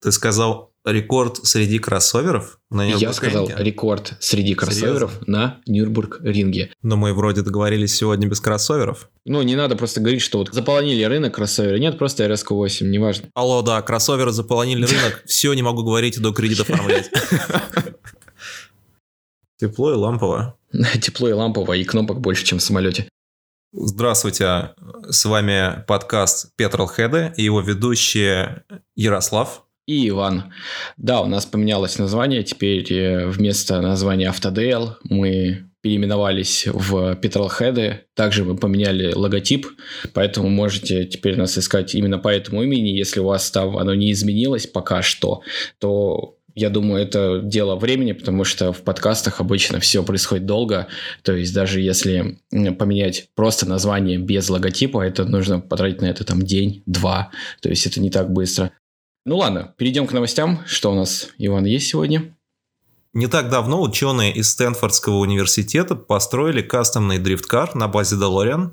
Ты сказал рекорд среди кроссоверов на Я сказал рекорд среди кроссоверов Серьезно? на Нюрнбург-ринге. Но мы вроде договорились сегодня без кроссоверов. Ну, не надо просто говорить, что вот заполонили рынок кроссоверы. Нет, просто RSQ8, неважно. Алло, да, кроссоверы заполонили рынок. Все, не могу говорить, до кредит оформлять. Тепло и лампово. Тепло и лампово, и кнопок больше, чем в самолете. Здравствуйте, с вами подкаст Петролхеды и его ведущие Ярослав и Иван. Да, у нас поменялось название, теперь э, вместо названия Автодейл мы переименовались в Петролхеды. Также мы поменяли логотип, поэтому можете теперь нас искать именно по этому имени. Если у вас там оно не изменилось пока что, то я думаю, это дело времени, потому что в подкастах обычно все происходит долго. То есть даже если поменять просто название без логотипа, это нужно потратить на это там день-два. То есть это не так быстро. Ну ладно, перейдем к новостям. Что у нас, Иван, есть сегодня? Не так давно ученые из Стэнфордского университета построили кастомный дрифткар на базе DeLorean.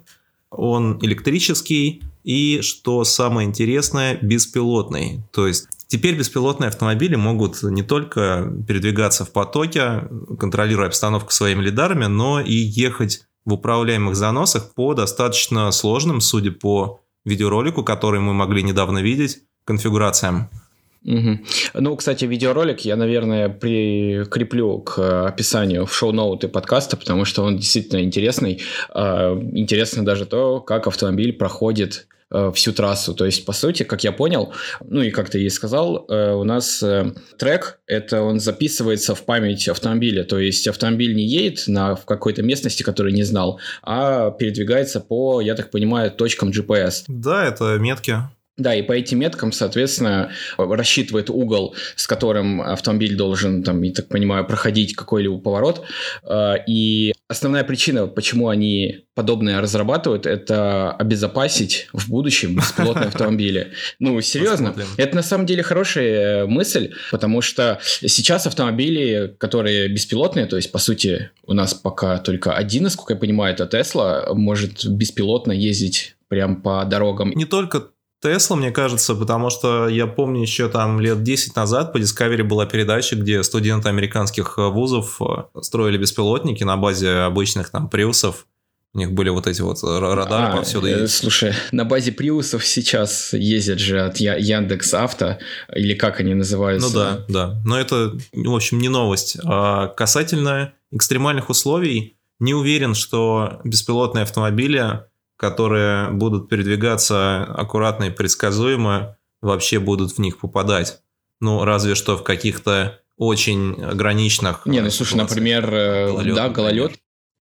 Он электрический и, что самое интересное, беспилотный. То есть теперь беспилотные автомобили могут не только передвигаться в потоке, контролируя обстановку своими лидарами, но и ехать в управляемых заносах по достаточно сложным, судя по видеоролику, который мы могли недавно видеть, конфигурациям. Угу. Ну, кстати, видеоролик я, наверное, прикреплю к описанию в шоу-ноуты подкаста, потому что он действительно интересный. А, интересно даже то, как автомобиль проходит э, всю трассу. То есть, по сути, как я понял, ну и как ты и сказал, э, у нас э, трек, это он записывается в память автомобиля. То есть, автомобиль не едет на, в какой-то местности, которую не знал, а передвигается по, я так понимаю, точкам GPS. Да, это метки. Да, и по этим меткам, соответственно, рассчитывает угол, с которым автомобиль должен, там, я так понимаю, проходить какой-либо поворот. А, и основная причина, почему они подобное разрабатывают, это обезопасить в будущем беспилотные автомобили. Ну, серьезно, это на самом деле хорошая мысль, потому что сейчас автомобили, которые беспилотные, то есть, по сути, у нас пока только один, насколько я понимаю, это Tesla, может беспилотно ездить прям по дорогам. Не только Тесла, мне кажется, потому что я помню еще там лет 10 назад по Discovery была передача, где студенты американских э, вузов э, строили беспилотники на базе обычных там приусов. У них были вот эти вот радары а, повсюду. Э, слушай, на базе приусов сейчас ездят же от Яндекс Авто, или как они называются? Ну да, да. Но это, в общем, не новость. А касательно экстремальных условий, не уверен, что беспилотные автомобили которые будут передвигаться аккуратно и предсказуемо, вообще будут в них попадать. Ну, разве что в каких-то очень ограниченных... Не, ну слушай, например, э, гололед, да, гололед,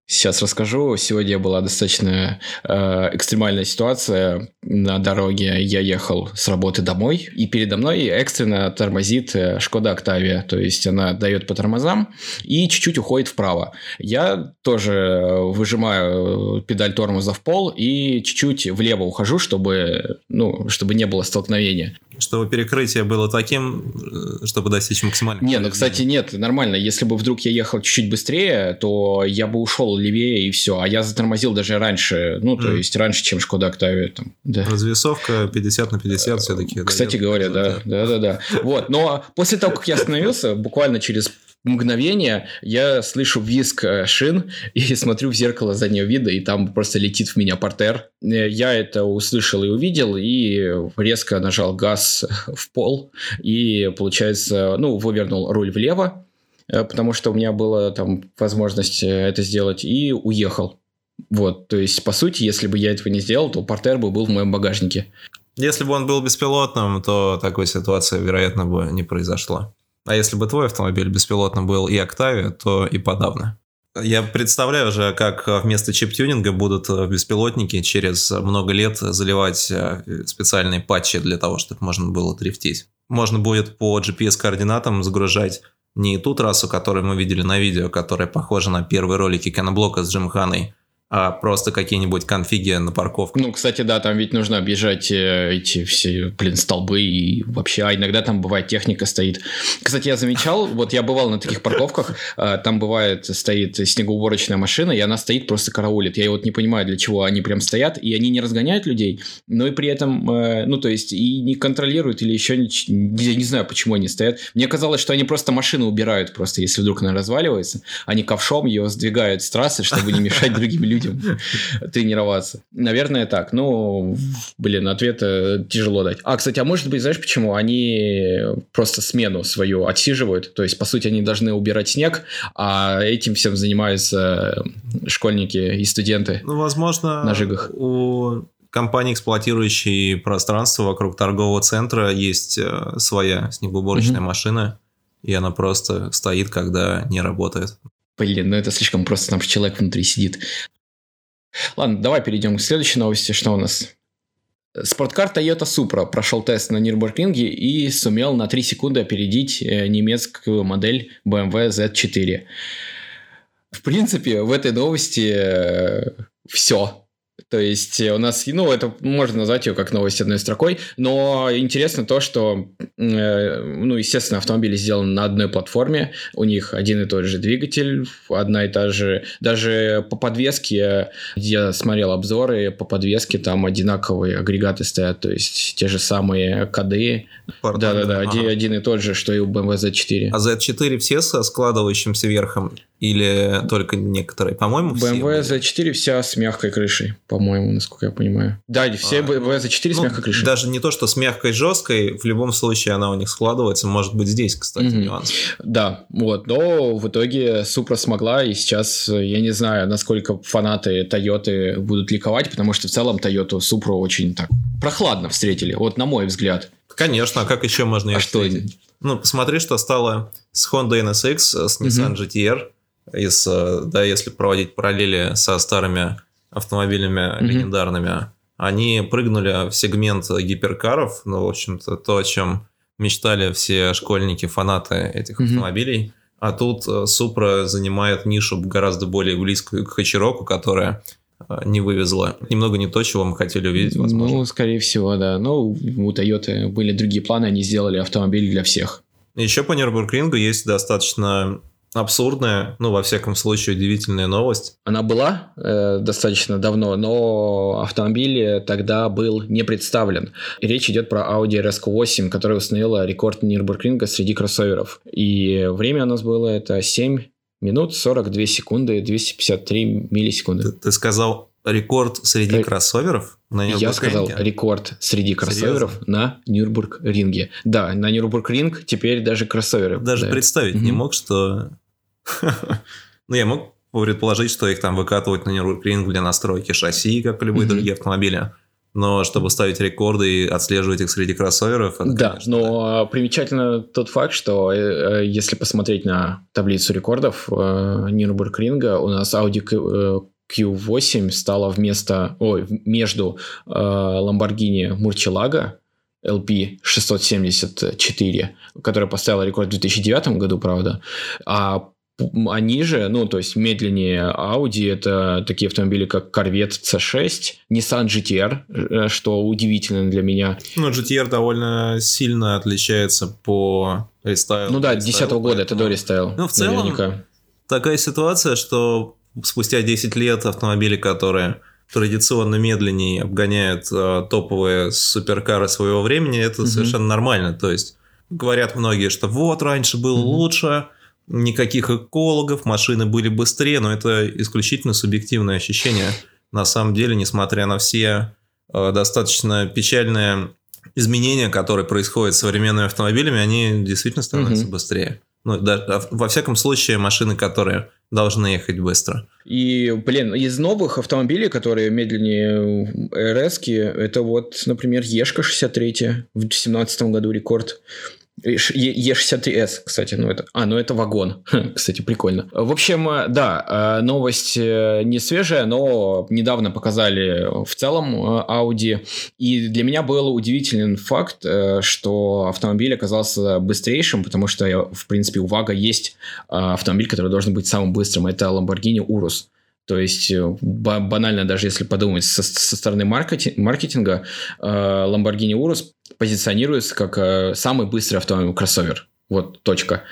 Сейчас расскажу. Сегодня была достаточно э, экстремальная ситуация на дороге. Я ехал с работы домой, и передо мной экстренно тормозит э, Шкода Октавия. То есть она дает по тормозам и чуть-чуть уходит вправо. Я тоже э, выжимаю педаль тормоза в пол и чуть-чуть влево ухожу, чтобы, ну, чтобы не было столкновения чтобы перекрытие было таким, э, чтобы достичь максимального. Не, ну, кстати, нет, нормально. Если бы вдруг я ехал чуть-чуть быстрее, то я бы ушел левее и все. А я затормозил даже раньше, ну, то mm. есть раньше, чем Шкода Октавия. Там, да. Развесовка 50 на 50 все-таки. Кстати говоря, да, да, да, да. Вот, но после того, как я остановился, буквально через мгновение я слышу визг э, шин и смотрю в зеркало заднего вида, и там просто летит в меня портер. Э, я это услышал и увидел, и резко нажал газ в пол, и, получается, ну, вывернул руль влево, э, потому что у меня была там возможность это сделать, и уехал. Вот, то есть, по сути, если бы я этого не сделал, то портер бы был в моем багажнике. Если бы он был беспилотным, то такой ситуации, вероятно, бы не произошла. А если бы твой автомобиль беспилотным был и Octavia, то и подавно. Я представляю уже, как вместо чип-тюнинга будут беспилотники через много лет заливать э, специальные патчи для того, чтобы можно было дрифтить. Можно будет по GPS-координатам загружать не ту трассу, которую мы видели на видео, которая похожа на первые ролики Кеноблока с Джим Ханой, а просто какие-нибудь конфиги на парковку. Ну, кстати, да, там ведь нужно объезжать э, эти все, блин, столбы и вообще, а иногда там бывает техника стоит. Кстати, я замечал, вот я бывал на таких парковках, э, там бывает стоит снегоуборочная машина, и она стоит просто караулит. Я вот не понимаю, для чего они прям стоят, и они не разгоняют людей, но и при этом, э, ну, то есть, и не контролируют или еще, не, я не знаю, почему они стоят. Мне казалось, что они просто машину убирают, просто если вдруг она разваливается, они ковшом ее сдвигают с трассы, чтобы не мешать другим людям людям тренироваться. Наверное, так. Ну, блин, ответ тяжело дать. А, кстати, а может быть, знаешь почему? Они просто смену свою отсиживают. То есть, по сути, они должны убирать снег, а этим всем занимаются школьники и студенты. Ну, возможно, на жигах. у компании, эксплуатирующей пространство вокруг торгового центра, есть э, своя снегоуборочная mm-hmm. машина, и она просто стоит, когда не работает. Блин, ну это слишком просто, там человек внутри сидит. Ладно, давай перейдем к следующей новости. Что у нас? Спорткар Toyota Supra прошел тест на Нюрнбургринге и сумел на 3 секунды опередить э, немецкую модель BMW Z4. В принципе, в этой новости э, все. То есть у нас, ну, это можно назвать ее как новость одной строкой, но интересно то, что, э, ну, естественно, автомобили сделаны на одной платформе, у них один и тот же двигатель, одна и та же, даже по подвеске, я смотрел обзоры, по подвеске там одинаковые агрегаты стоят, то есть те же самые коды, да-да-да, ага. один, один и тот же, что и у BMW Z4. А Z4 все со складывающимся верхом или только некоторые? По-моему. BMW Z4 вся с мягкой крышей, по-моему, насколько я понимаю. Да, все а, BMW Z4 ну, с мягкой крышей. Даже не то, что с мягкой жесткой, в любом случае она у них складывается. Может быть, здесь, кстати, mm-hmm. нюанс. Да, вот. Но в итоге Supra смогла, и сейчас я не знаю, насколько фанаты Toyota будут ликовать, потому что в целом Toyota Supra очень так прохладно встретили, вот на мой взгляд. Конечно, а как еще можно ее а встретить? Что? Ну, посмотри, что стало с Honda NSX, с Nissan mm-hmm. GTR. Из, э, да, если проводить параллели со старыми автомобилями mm-hmm. легендарными, они прыгнули в сегмент гиперкаров, ну, в общем-то, то, о чем мечтали все школьники, фанаты этих mm-hmm. автомобилей. А тут Supra занимает нишу гораздо более близкую к Хачироку, которая а, не вывезла. Немного не то, чего мы хотели увидеть, возможно. Ну, скорее всего, да. Но у Toyota были другие планы, они сделали автомобиль для всех. Еще по Нюрнбургрингу есть достаточно абсурдная, ну, во всяком случае, удивительная новость. Она была э, достаточно давно, но автомобиль тогда был не представлен. Речь идет про Audi RSQ8, которая установила рекорд Нюрнбургринга среди кроссоверов. И время у нас было это 7 минут 42 секунды 253 миллисекунды. Ты, ты сказал рекорд среди Р... кроссоверов? На Я сказал рекорд среди кроссоверов Серьезно? на Нюрнбург-ринге. Да, на Нюрнбург-ринг теперь даже кроссоверы. Даже да. представить угу. не мог, что... ну, я мог предположить, что их там выкатывают на Нюрнбург-ринг для настройки шасси, как и любые другие автомобили. Но чтобы ставить рекорды и отслеживать их среди кроссоверов... Это, да, конечно, но да. примечательно тот факт, что э, если посмотреть на таблицу рекордов э, Нюрнбург-ринга, у нас Audi Q8 стала вместо... Ой, между э, Lamborghini Murcielago LP 674, которая поставила рекорд в 2009 году, правда, а они же, ну, то есть медленнее Audi, это такие автомобили, как Corvette C6, Nissan GTR, э, что удивительно для меня. Ну, GTR довольно сильно отличается по рестайлу. Ну да, 2010 года, это до рестайл. Ну, в целом, наверняка. такая ситуация, что спустя 10 лет автомобили, которые традиционно медленнее обгоняют э, топовые суперкары своего времени, это mm-hmm. совершенно нормально. То есть говорят многие, что вот раньше было mm-hmm. лучше, никаких экологов, машины были быстрее, но это исключительно субъективное ощущение. На самом деле, несмотря на все э, достаточно печальные изменения, которые происходят с современными автомобилями, они действительно становятся угу. быстрее. Ну, да, а во всяком случае, машины, которые должны ехать быстро. И, блин, из новых автомобилей, которые медленнее РС, это вот, например, Ешка 63 в 2017 году рекорд. Е63С, кстати, ну это... А, ну это вагон. кстати, прикольно. В общем, э, да, э, новость э, не свежая, но недавно показали в целом Audi. И для меня был удивителен факт, что автомобиль оказался быстрейшим, потому что, в принципе, у Вага есть автомобиль, который должен быть самым быстрым. Это Lamborghini Urus. То есть банально, даже если подумать со, со стороны маркетинга, маркетинга Lamborghini Urus позиционируется как самый быстрый автомобиль кроссовер. Вот точка.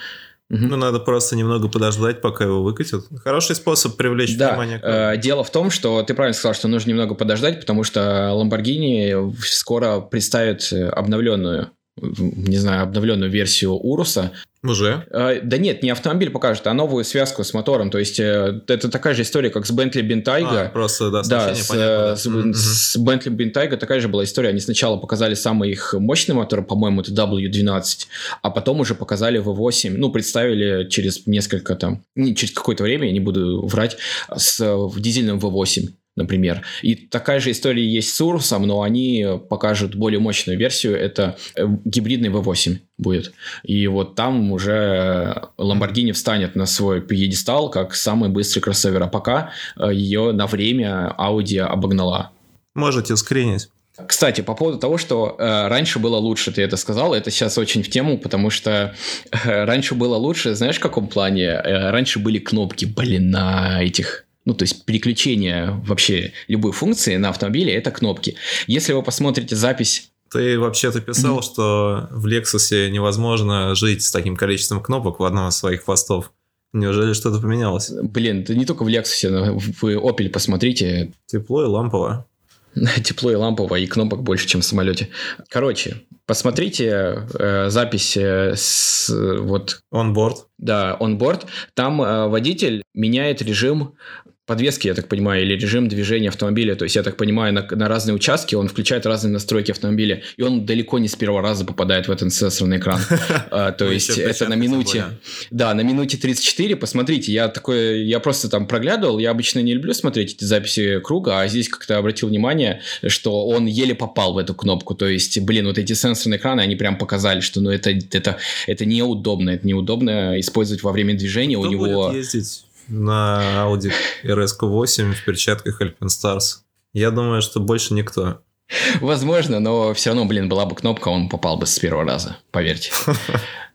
Ну, надо просто немного подождать, пока его выкатят. Хороший способ привлечь да. внимание. Э, дело в том, что ты правильно сказал, что нужно немного подождать, потому что Lamborghini скоро представит обновленную не знаю, обновленную версию Уруса. Уже? Э, да нет, не автомобиль покажет, а новую связку с мотором. То есть э, это такая же история, как с Bentley Bentayga. А, просто, да, да с, понятно, с, mm-hmm. с Bentley Bentayga такая же была история. Они сначала показали самый их мощный мотор, по-моему, это W12, а потом уже показали V8. Ну, представили через несколько там, через какое-то время, я не буду врать, с дизельным V8 например. И такая же история есть с Урусом, но они покажут более мощную версию. Это э, гибридный V8 будет. И вот там уже Lamborghini встанет на свой пьедестал как самый быстрый кроссовер. А пока э, ее на время Audi обогнала. Можете скринить. Кстати, по поводу того, что э, раньше было лучше, ты это сказал, это сейчас очень в тему, потому что э, раньше было лучше, знаешь, в каком плане? Э, раньше были кнопки, блин, на этих ну, то есть переключение вообще любой функции на автомобиле – это кнопки. Если вы посмотрите запись ты вообще-то писал, mm-hmm. что в Lexus невозможно жить с таким количеством кнопок в одном из своих постов. Неужели что-то поменялось? Блин, да не только в Lexus, но в Opel посмотрите. Тепло и лампово. Тепло и лампово, и кнопок больше, чем в самолете. Короче, посмотрите э, запись э, с вот... On-board. Да, on-board. Там э, водитель меняет режим подвески, я так понимаю, или режим движения автомобиля. То есть, я так понимаю, на, на разные участки он включает разные настройки автомобиля, и он далеко не с первого раза попадает в этот сенсорный экран. А, то есть, это на минуте... Да, на минуте 34, посмотрите, я такой, я просто там проглядывал, я обычно не люблю смотреть эти записи круга, а здесь как-то обратил внимание, что он еле попал в эту кнопку. То есть, блин, вот эти сенсорные экраны, они прям показали, что ну это, это, это неудобно, это неудобно использовать во время движения. Кто У него... будет ездить на Audi RS8 в перчатках Alpine Я думаю, что больше никто. Возможно, но все равно, блин, была бы кнопка, он попал бы с первого раза, поверьте.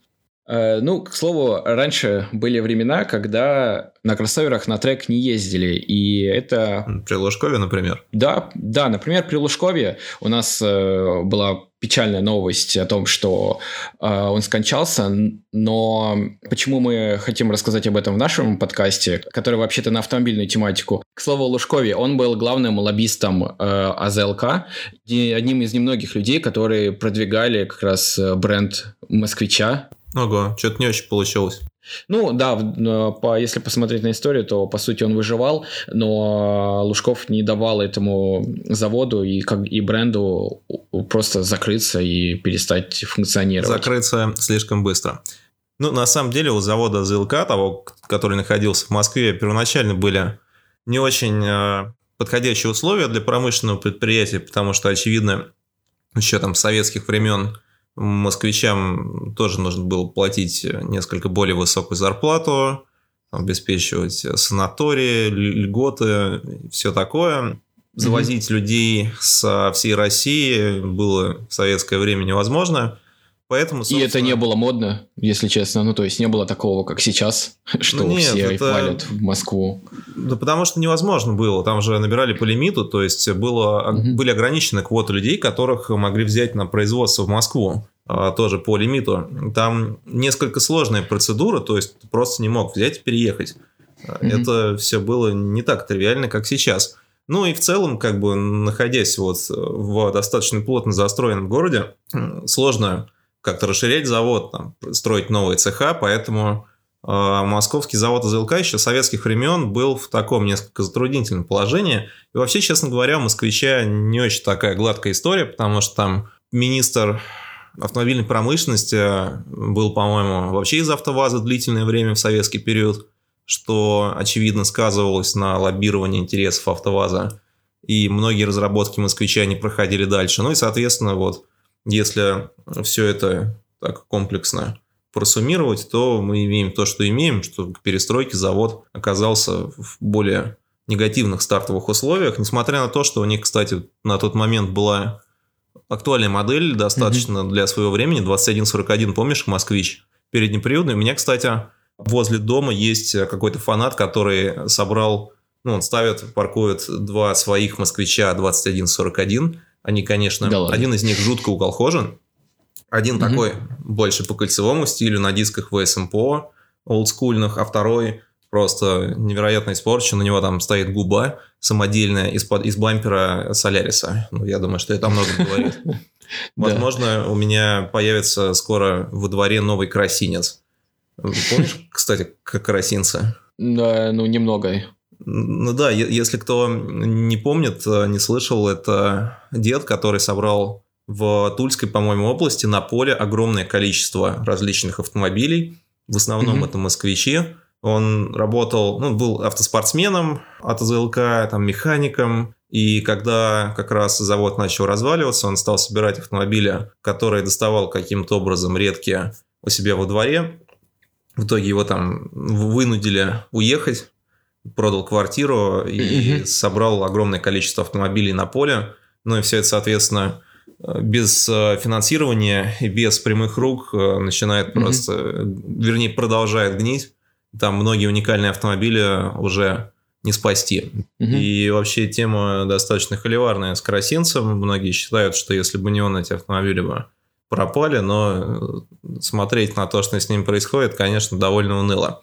Э, ну, к слову, раньше были времена, когда на кроссоверах на трек не ездили, и это... При Лужкове, например? Да, да, например, при Лужкове у нас э, была печальная новость о том, что э, он скончался, но почему мы хотим рассказать об этом в нашем подкасте, который вообще-то на автомобильную тематику. К слову, Лужкове, он был главным лоббистом э, АЗЛК, одним из немногих людей, которые продвигали как раз э, бренд москвича, Ого, что-то не очень получилось. Ну да, по, если посмотреть на историю, то по сути он выживал, но Лужков не давал этому заводу и, как, и бренду просто закрыться и перестать функционировать. Закрыться слишком быстро. Ну, на самом деле у завода ЗЛК, того, который находился в Москве, первоначально были не очень э, подходящие условия для промышленного предприятия, потому что, очевидно, еще там советских времен москвичам тоже нужно было платить несколько более высокую зарплату, обеспечивать санатории, льготы, все такое. Завозить mm-hmm. людей со всей России было в советское время невозможно. Поэтому, собственно... И это не было модно, если честно. Ну, то есть, не было такого, как сейчас, что ну, нет, все это... валят в Москву. Да потому что невозможно было. Там же набирали по лимиту, то есть, было, угу. были ограничены квоты людей, которых могли взять на производство в Москву. А, тоже по лимиту. Там несколько сложная процедура, то есть, ты просто не мог взять и переехать. Угу. Это все было не так тривиально, как сейчас. Ну и в целом, как бы находясь вот в достаточно плотно застроенном городе, сложно как-то расширять завод, там, строить новые цеха, поэтому э, московский завод АЗЛК еще советских времен был в таком несколько затруднительном положении. И вообще, честно говоря, у москвича не очень такая гладкая история, потому что там министр автомобильной промышленности был, по-моему, вообще из АвтоВАЗа длительное время в советский период, что, очевидно, сказывалось на лоббировании интересов АвтоВАЗа. И многие разработки москвича не проходили дальше. Ну и, соответственно, вот если все это так комплексно просуммировать, то мы имеем то, что имеем, что к перестройке завод оказался в более негативных стартовых условиях, несмотря на то, что у них, кстати, на тот момент была актуальная модель достаточно mm-hmm. для своего времени, 2141, помнишь, москвич, переднеприводный. У меня, кстати, возле дома есть какой-то фанат, который собрал Ну, он ставит, паркует два своих москвича 2141. Они, конечно, да один из них жутко уколхожен. Один угу. такой больше по кольцевому стилю на дисках VSMPO олдскульных, а второй просто невероятно испорчен. У него там стоит губа самодельная из-под, из бампера Соляриса. Ну, я думаю, что это много говорит. Возможно, у меня появится скоро во дворе новый красинец. Помнишь, кстати, как красинца? Да, ну, немного. Ну да, если кто не помнит, не слышал, это дед, который собрал в Тульской, по-моему, области на поле огромное количество различных автомобилей. В основном mm-hmm. это москвичи. Он работал, ну, был автоспортсменом от АЗЛК, там, механиком. И когда как раз завод начал разваливаться, он стал собирать автомобили, которые доставал каким-то образом редкие у себя во дворе. В итоге его там вынудили уехать, продал квартиру и mm-hmm. собрал огромное количество автомобилей на поле. Ну и все это, соответственно, без э, финансирования и без прямых рук э, начинает mm-hmm. просто, вернее, продолжает гнить. Там многие уникальные автомобили уже не спасти. Угу. И вообще тема достаточно холиварная с Красинцем. Многие считают, что если бы не он, эти автомобили бы пропали, но смотреть на то, что с ним происходит, конечно, довольно уныло.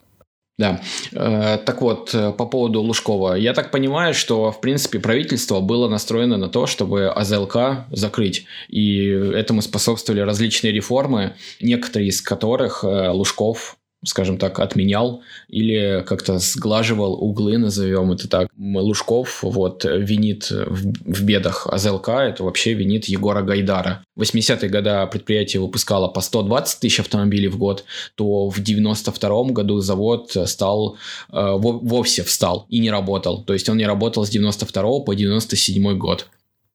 Да. Э, так вот, э, по поводу Лужкова. Я так понимаю, что, в принципе, правительство было настроено на то, чтобы АЗЛК закрыть. И этому способствовали различные реформы, некоторые из которых э, Лужков скажем так, отменял или как-то сглаживал углы, назовем это так. Лужков вот винит в, в бедах АЗЛК, это вообще винит Егора Гайдара. В 80-е годы предприятие выпускало по 120 тысяч автомобилей в год, то в 92 году завод стал, э, вовсе встал и не работал. То есть он не работал с 92 по 97 год.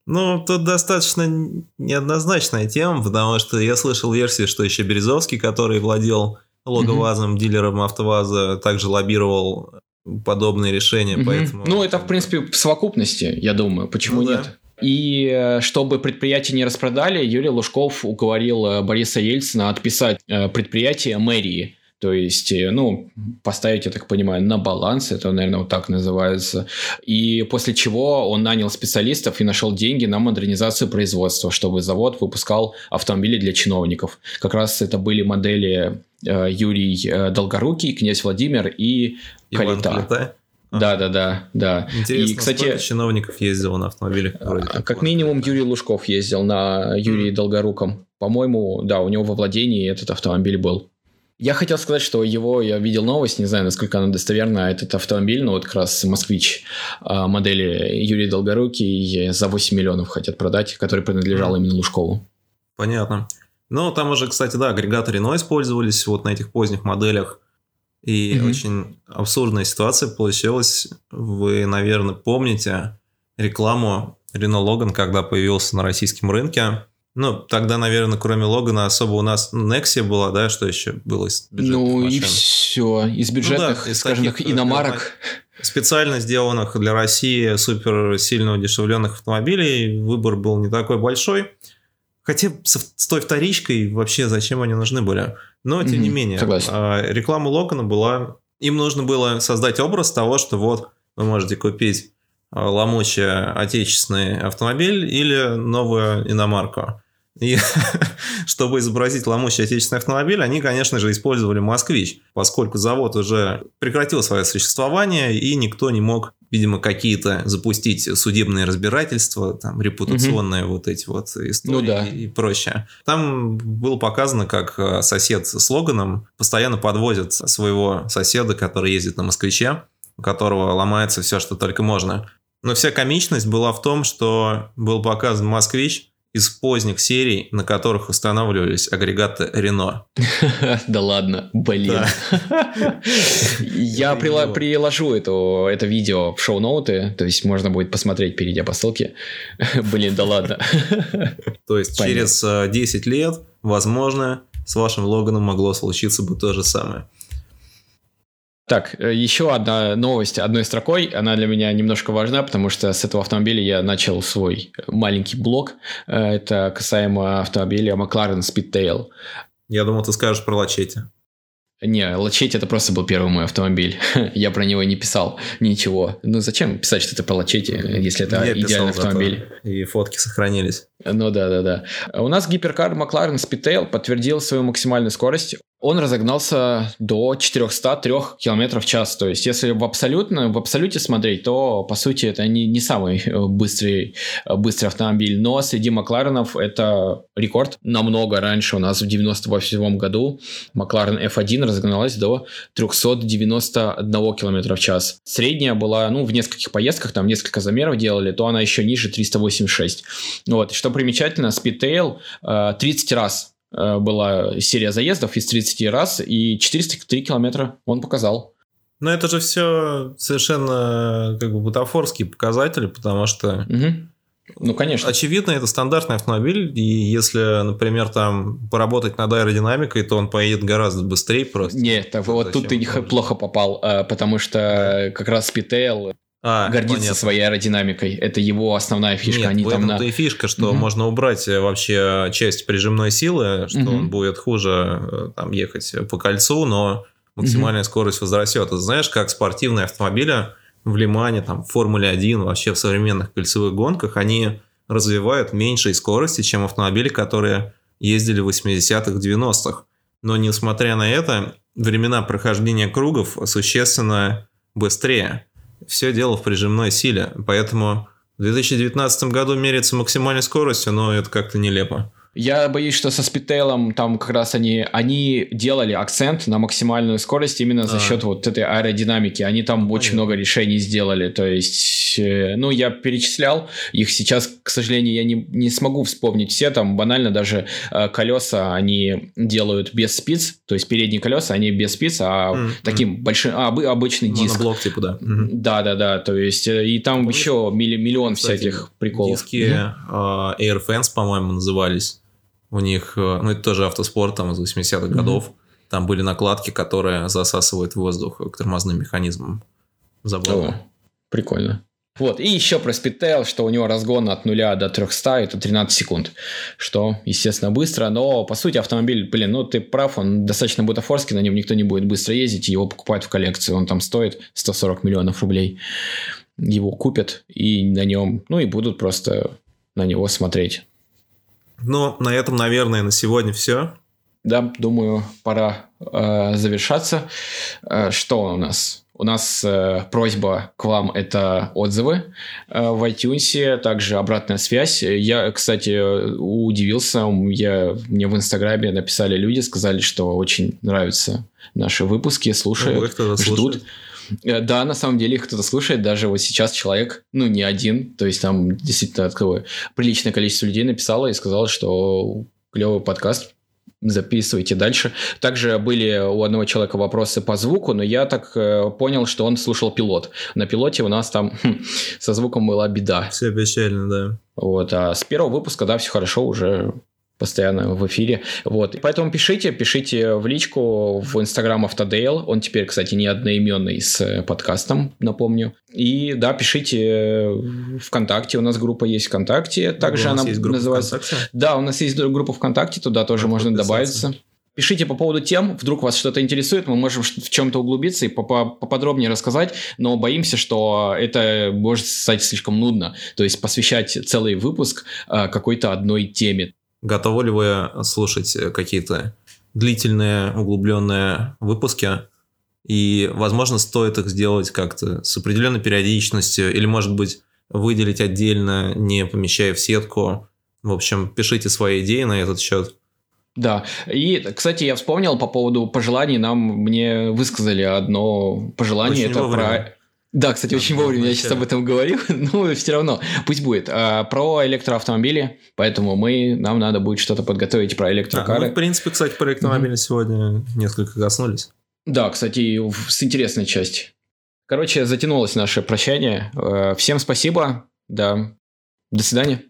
Ну, тут достаточно неоднозначная тема, потому что я слышал версию, что еще Березовский, который владел логовазом, mm-hmm. дилером АвтоВАЗа, также лоббировал подобные решения, mm-hmm. поэтому... Ну, это, в принципе, в совокупности, я думаю, почему ну, нет? Да. И э, чтобы предприятие не распродали, Юрий Лужков уговорил Бориса Ельцина отписать э, предприятие мэрии то есть, э, ну, поставить, я так понимаю, на баланс, это, наверное, вот так называется. И после чего он нанял специалистов и нашел деньги на модернизацию производства, чтобы завод выпускал автомобили для чиновников. Как раз это были модели э, Юрий э, Долгорукий, князь Владимир и Иван Калита. Калита? Да, да, да, да. Интересно, и, кстати, чиновников ездило на автомобилях? Вроде как, как минимум Юрий Лужков ездил на Юрии mm. Долгоруком. По-моему, да, у него во владении этот автомобиль был. Я хотел сказать, что его, я видел новость, не знаю, насколько она достоверна, этот автомобиль, ну вот как раз «Москвич» а, модели Юрий Долгорукий за 8 миллионов хотят продать, который принадлежал именно Лужкову. Понятно. Ну, там уже, кстати, да, агрегаторы Renault использовались вот на этих поздних моделях. И mm-hmm. очень абсурдная ситуация получилась. Вы, наверное, помните рекламу Renault Logan, когда появился на российском рынке. Ну, тогда, наверное, кроме Логана особо у нас Nexia была, да, что еще было из бюджетных Ну машин? и все, из бюджетных, ну, да, из скажем так, иномарок. Специально сделанных для России супер сильно удешевленных автомобилей выбор был не такой большой. Хотя с, той вторичкой вообще зачем они нужны были? Но, тем mm-hmm, не менее, согласен. А, реклама Логана была... Им нужно было создать образ того, что вот вы можете купить а, ломучий отечественный автомобиль или новую иномарку. И чтобы изобразить ломущий отечественный автомобиль, они, конечно же, использовали «Москвич», поскольку завод уже прекратил свое существование, и никто не мог, видимо, какие-то запустить судебные разбирательства, там, репутационные угу. вот эти вот истории ну, да. и прочее. Там было показано, как э, сосед с Логаном постоянно подвозит своего соседа, который ездит на «Москвиче», у которого ломается все, что только можно. Но вся комичность была в том, что был показан «Москвич», из поздних серий, на которых устанавливались агрегаты Рено. Да ладно, блин. Я приложу это видео в шоу-ноуты, то есть можно будет посмотреть, перейдя по ссылке. Блин, да ладно. То есть через 10 э, лет, возможно, с вашим Логаном могло случиться бы то же самое. Так, э, еще одна новость одной строкой. Она для меня немножко важна, потому что с этого автомобиля я начал свой маленький блог. Э, это касаемо автомобиля McLaren Speedtail. Я думал, ты скажешь про Лачете. Не, Лачетти это просто был первый мой автомобиль. Я про него не писал ничего. Ну зачем писать что-то про Лачетти, если это Я идеальный автомобиль? И фотки сохранились. Ну да, да, да. У нас гиперкар Макларен Speedtail подтвердил свою максимальную скорость. Он разогнался до 403 км в час. То есть, если в абсолютно, в абсолюте смотреть, то, по сути, это не, не самый э, быстрый, э, быстрый автомобиль. Но среди Макларенов это рекорд. Намного раньше у нас в 98 году Макларен F1 разогналась до 391 км в час. Средняя была, ну, в нескольких поездках, там несколько замеров делали, то она еще ниже 386. Вот. Что примечательно, Speedtail э, 30 раз э, была серия заездов из 30 раз, и 403 километра он показал. Но это же все совершенно как бы бутафорские показатели, потому что Мгм. Ну, конечно. очевидно, это стандартный автомобиль, и если, например, там поработать над аэродинамикой, то он поедет гораздо быстрее просто. Нет, так вот тут ты плохо попал, э, потому что как раз Speedtail А, гордится понятно. своей аэродинамикой. Это его основная фишка. Нет, Они в этом-то на... и фишка, что Мгм. можно убрать вообще часть прижимной силы, что Мгм. он будет хуже э, там ехать по кольцу, но максимальная скорость возрастет. Ты знаешь, как спортивные автомобили в Лимане, там, в Формуле 1, вообще в современных кольцевых гонках, они развивают меньшей скорости, чем автомобили, которые ездили в 80-х, 90-х. Но несмотря на это, времена прохождения кругов существенно быстрее. Все дело в прижимной силе. Поэтому в 2019 году меряется максимальной скоростью, но это как-то нелепо. Я боюсь, что со спидтейлом там как раз они, они делали акцент на максимальную скорость именно за А. счет вот этой аэродинамики. Они там очень много решений сделали. То есть, э, ну, я перечислял их сейчас, к сожалению, я не, не смогу вспомнить все. Там банально даже э, колеса они делают без спиц. То есть, передние колеса, они без спиц, а М, таким большим, а, обы- обычный диск. Моноблок типа, да. Мгм. Да, да, да. То есть, э, и там Помнишь, еще милли- миллион Кстати, всяких приколов. Диски Мгм. э, Air Fans, по-моему, назывались. У них, э, ну это тоже автоспорт там из 80-х Мгм. годов. Там были накладки, которые засасывают воздух к тормозным механизмам. Забавно. О, прикольно. Вот, и еще про Speedtail, что у него разгон от 0 до 300, это 13 секунд, что, естественно, быстро, но, по сути, автомобиль, блин, ну, ты прав, он достаточно бутафорский, на нем никто не будет быстро ездить, его покупают в коллекцию, он там стоит 140 миллионов рублей, его купят и на нем, ну, и будут просто на него смотреть. Ну, на этом, наверное, на сегодня все. Да, думаю, пора э, завершаться. Э, что у нас? У нас э, просьба к вам это отзывы э, в iTunes, также обратная связь. Я, кстати, удивился. Я, мне в Инстаграме написали люди, сказали, что очень нравятся наши выпуски, слушают, Ну, ждут. слушает. Э, Да, на самом деле их кто-то слушает, даже вот сейчас человек, ну, не один, то есть там действительно такое приличное количество людей написало и сказало, что клевый подкаст, записывайте дальше. Также были у одного человека вопросы по звуку, но я так э, понял, что он слушал пилот. На пилоте у нас там хм, со звуком была беда. Все печально, да. Вот, а с первого выпуска, да, все хорошо, уже постоянно в эфире. Вот. Поэтому пишите, пишите в личку в Инстаграм Автодейл. Он теперь, кстати, не одноименный с э, подкастом, напомню. И да, пишите ВКонтакте. У нас группа есть ВКонтакте. Также У нас она есть группа называется... ВКонтакте. Да, у нас есть группа ВКонтакте, туда тоже Как можно добавиться. Пишите по поводу тем, вдруг вас что-то интересует, мы можем в чем-то углубиться и попо- поподробнее рассказать, но боимся, что это может стать слишком нудно. То есть посвящать целый выпуск э, какой-то одной теме. Готовы ли вы слушать какие-то длительные, углубленные выпуски? И, возможно, стоит их сделать как-то с определенной периодичностью, или, может быть, выделить отдельно, не помещая в сетку. В общем, пишите свои идеи на этот счет. Да. И, кстати, я вспомнил по поводу пожеланий. Нам мне высказали одно пожелание. Очень это вовремя. про... Да, кстати, Да, очень вовремя я сейчас об этом говорил, но все равно, пусть будет. А, про электроавтомобили, поэтому мы, нам надо будет что-то подготовить про А, электрокары. ну, в принципе, кстати, про электромобили сегодня несколько коснулись. Да, кстати, с интересной части. Короче, затянулось наше прощание. Э, Всем спасибо. Да. До свидания.